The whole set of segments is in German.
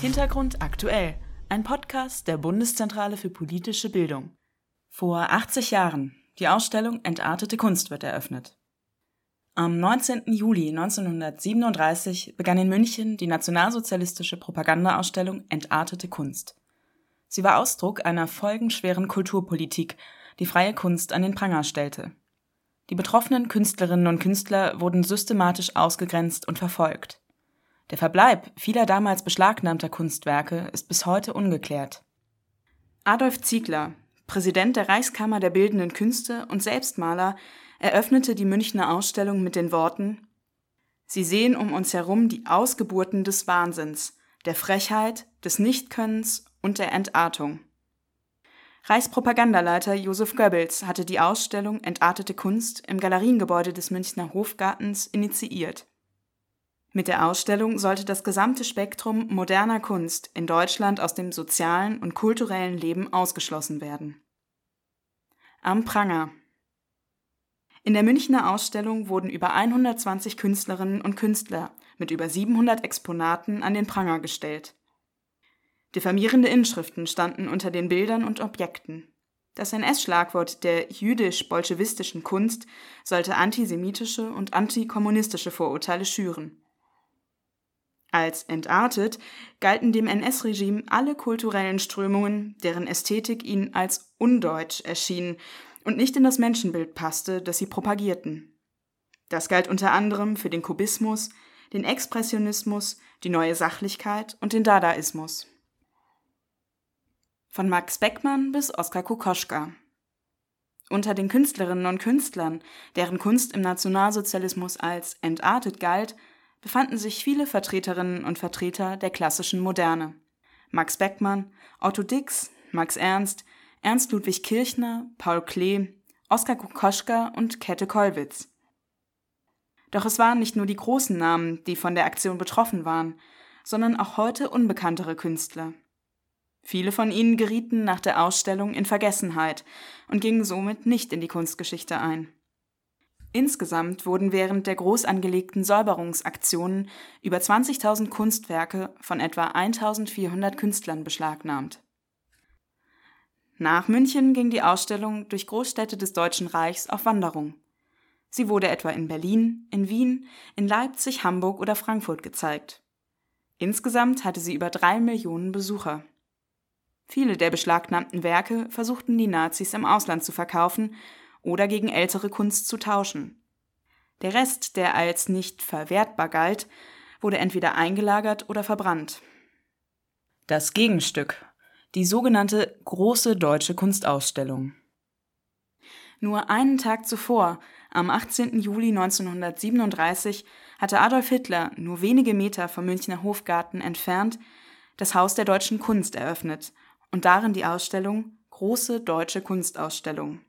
Hintergrund aktuell. Ein Podcast der Bundeszentrale für politische Bildung. Vor 80 Jahren. Die Ausstellung Entartete Kunst wird eröffnet. Am 19. Juli 1937 begann in München die nationalsozialistische Propagandaausstellung Entartete Kunst. Sie war Ausdruck einer folgenschweren Kulturpolitik, die freie Kunst an den Pranger stellte. Die betroffenen Künstlerinnen und Künstler wurden systematisch ausgegrenzt und verfolgt. Der Verbleib vieler damals beschlagnahmter Kunstwerke ist bis heute ungeklärt. Adolf Ziegler, Präsident der Reichskammer der Bildenden Künste und Selbstmaler, eröffnete die Münchner Ausstellung mit den Worten Sie sehen um uns herum die Ausgeburten des Wahnsinns, der Frechheit, des Nichtkönnens und der Entartung. Reichspropagandaleiter Josef Goebbels hatte die Ausstellung Entartete Kunst im Galeriengebäude des Münchner Hofgartens initiiert mit der Ausstellung sollte das gesamte Spektrum moderner Kunst in Deutschland aus dem sozialen und kulturellen Leben ausgeschlossen werden. Am Pranger In der Münchner Ausstellung wurden über 120 Künstlerinnen und Künstler mit über 700 Exponaten an den Pranger gestellt. Diffamierende Inschriften standen unter den Bildern und Objekten. Das NS-Schlagwort der jüdisch-bolschewistischen Kunst sollte antisemitische und antikommunistische Vorurteile schüren. Als entartet galten dem NS-Regime alle kulturellen Strömungen, deren Ästhetik ihnen als undeutsch erschien und nicht in das Menschenbild passte, das sie propagierten. Das galt unter anderem für den Kubismus, den Expressionismus, die neue Sachlichkeit und den Dadaismus. Von Max Beckmann bis Oskar Kokoschka. Unter den Künstlerinnen und Künstlern, deren Kunst im Nationalsozialismus als entartet galt, befanden sich viele Vertreterinnen und Vertreter der klassischen Moderne. Max Beckmann, Otto Dix, Max Ernst, Ernst Ludwig Kirchner, Paul Klee, Oskar Kokoschka und Käthe Kollwitz. Doch es waren nicht nur die großen Namen, die von der Aktion betroffen waren, sondern auch heute unbekanntere Künstler. Viele von ihnen gerieten nach der Ausstellung in Vergessenheit und gingen somit nicht in die Kunstgeschichte ein. Insgesamt wurden während der groß angelegten Säuberungsaktionen über 20.000 Kunstwerke von etwa 1.400 Künstlern beschlagnahmt. Nach München ging die Ausstellung durch Großstädte des Deutschen Reichs auf Wanderung. Sie wurde etwa in Berlin, in Wien, in Leipzig, Hamburg oder Frankfurt gezeigt. Insgesamt hatte sie über drei Millionen Besucher. Viele der beschlagnahmten Werke versuchten die Nazis im Ausland zu verkaufen oder gegen ältere Kunst zu tauschen. Der Rest, der als nicht verwertbar galt, wurde entweder eingelagert oder verbrannt. Das Gegenstück, die sogenannte Große Deutsche Kunstausstellung. Nur einen Tag zuvor, am 18. Juli 1937, hatte Adolf Hitler nur wenige Meter vom Münchner Hofgarten entfernt das Haus der deutschen Kunst eröffnet und darin die Ausstellung Große Deutsche Kunstausstellung.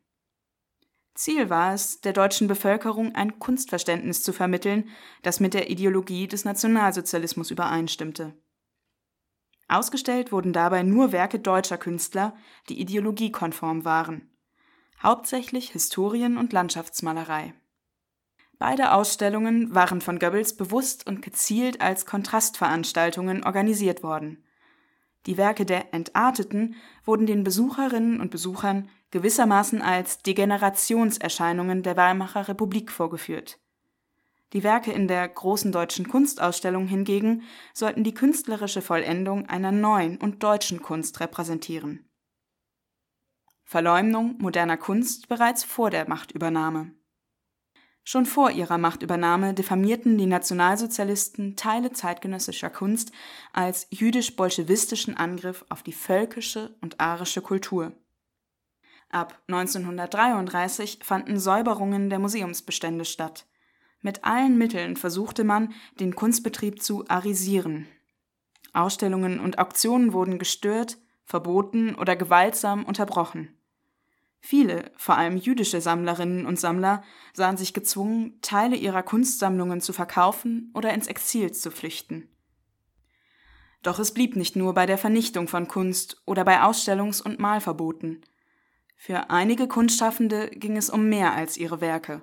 Ziel war es, der deutschen Bevölkerung ein Kunstverständnis zu vermitteln, das mit der Ideologie des Nationalsozialismus übereinstimmte. Ausgestellt wurden dabei nur Werke deutscher Künstler, die ideologiekonform waren, hauptsächlich Historien- und Landschaftsmalerei. Beide Ausstellungen waren von Goebbels bewusst und gezielt als Kontrastveranstaltungen organisiert worden. Die Werke der Entarteten wurden den Besucherinnen und Besuchern gewissermaßen als Degenerationserscheinungen der Weimarer Republik vorgeführt. Die Werke in der Großen Deutschen Kunstausstellung hingegen sollten die künstlerische Vollendung einer neuen und deutschen Kunst repräsentieren. Verleumdung moderner Kunst bereits vor der Machtübernahme. Schon vor ihrer Machtübernahme diffamierten die Nationalsozialisten Teile zeitgenössischer Kunst als jüdisch-bolschewistischen Angriff auf die völkische und arische Kultur. Ab 1933 fanden Säuberungen der Museumsbestände statt. Mit allen Mitteln versuchte man, den Kunstbetrieb zu arisieren. Ausstellungen und Auktionen wurden gestört, verboten oder gewaltsam unterbrochen. Viele, vor allem jüdische Sammlerinnen und Sammler, sahen sich gezwungen, Teile ihrer Kunstsammlungen zu verkaufen oder ins Exil zu flüchten. Doch es blieb nicht nur bei der Vernichtung von Kunst oder bei Ausstellungs- und Malverboten. Für einige Kunstschaffende ging es um mehr als ihre Werke.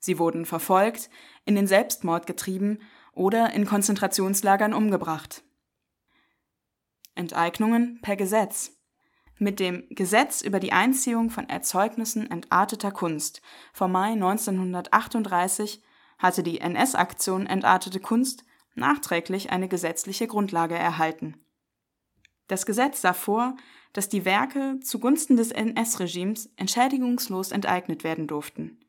Sie wurden verfolgt, in den Selbstmord getrieben oder in Konzentrationslagern umgebracht. Enteignungen per Gesetz. Mit dem Gesetz über die Einziehung von Erzeugnissen entarteter Kunst vom Mai 1938 hatte die NS-Aktion Entartete Kunst nachträglich eine gesetzliche Grundlage erhalten. Das Gesetz sah vor, dass die Werke zugunsten des NS-Regimes entschädigungslos enteignet werden durften.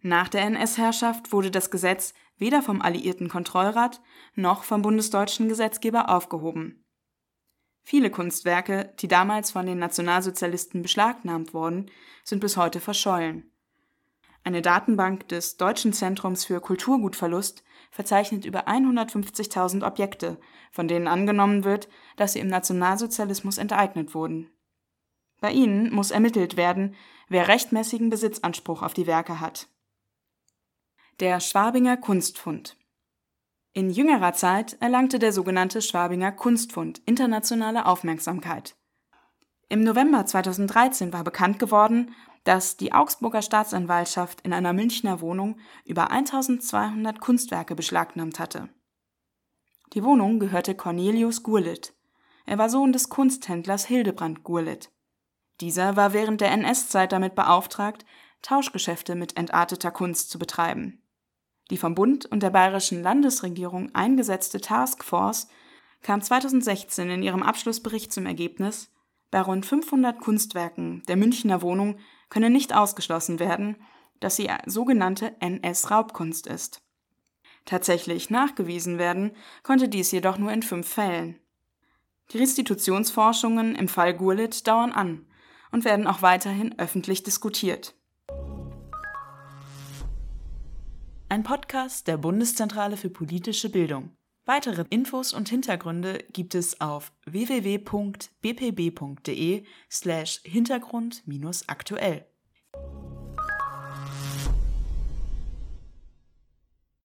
Nach der NS-Herrschaft wurde das Gesetz weder vom Alliierten Kontrollrat noch vom bundesdeutschen Gesetzgeber aufgehoben. Viele Kunstwerke, die damals von den Nationalsozialisten beschlagnahmt wurden, sind bis heute verschollen. Eine Datenbank des Deutschen Zentrums für Kulturgutverlust verzeichnet über 150.000 Objekte, von denen angenommen wird, dass sie im Nationalsozialismus enteignet wurden. Bei ihnen muss ermittelt werden, wer rechtmäßigen Besitzanspruch auf die Werke hat. Der Schwabinger Kunstfund In jüngerer Zeit erlangte der sogenannte Schwabinger Kunstfund internationale Aufmerksamkeit. Im November 2013 war bekannt geworden, dass die Augsburger Staatsanwaltschaft in einer Münchner Wohnung über 1200 Kunstwerke beschlagnahmt hatte. Die Wohnung gehörte Cornelius Gurlitt. Er war Sohn des Kunsthändlers Hildebrand Gurlitt. Dieser war während der NS-Zeit damit beauftragt, Tauschgeschäfte mit entarteter Kunst zu betreiben. Die vom Bund und der bayerischen Landesregierung eingesetzte Taskforce kam 2016 in ihrem Abschlussbericht zum Ergebnis, bei rund 500 Kunstwerken der Münchner Wohnung könne nicht ausgeschlossen werden, dass sie sogenannte NS-Raubkunst ist. Tatsächlich nachgewiesen werden konnte dies jedoch nur in fünf Fällen. Die Restitutionsforschungen im Fall Gurlitt dauern an und werden auch weiterhin öffentlich diskutiert. Ein Podcast der Bundeszentrale für politische Bildung. Weitere Infos und Hintergründe gibt es auf www.bpb.de slash Hintergrund-aktuell.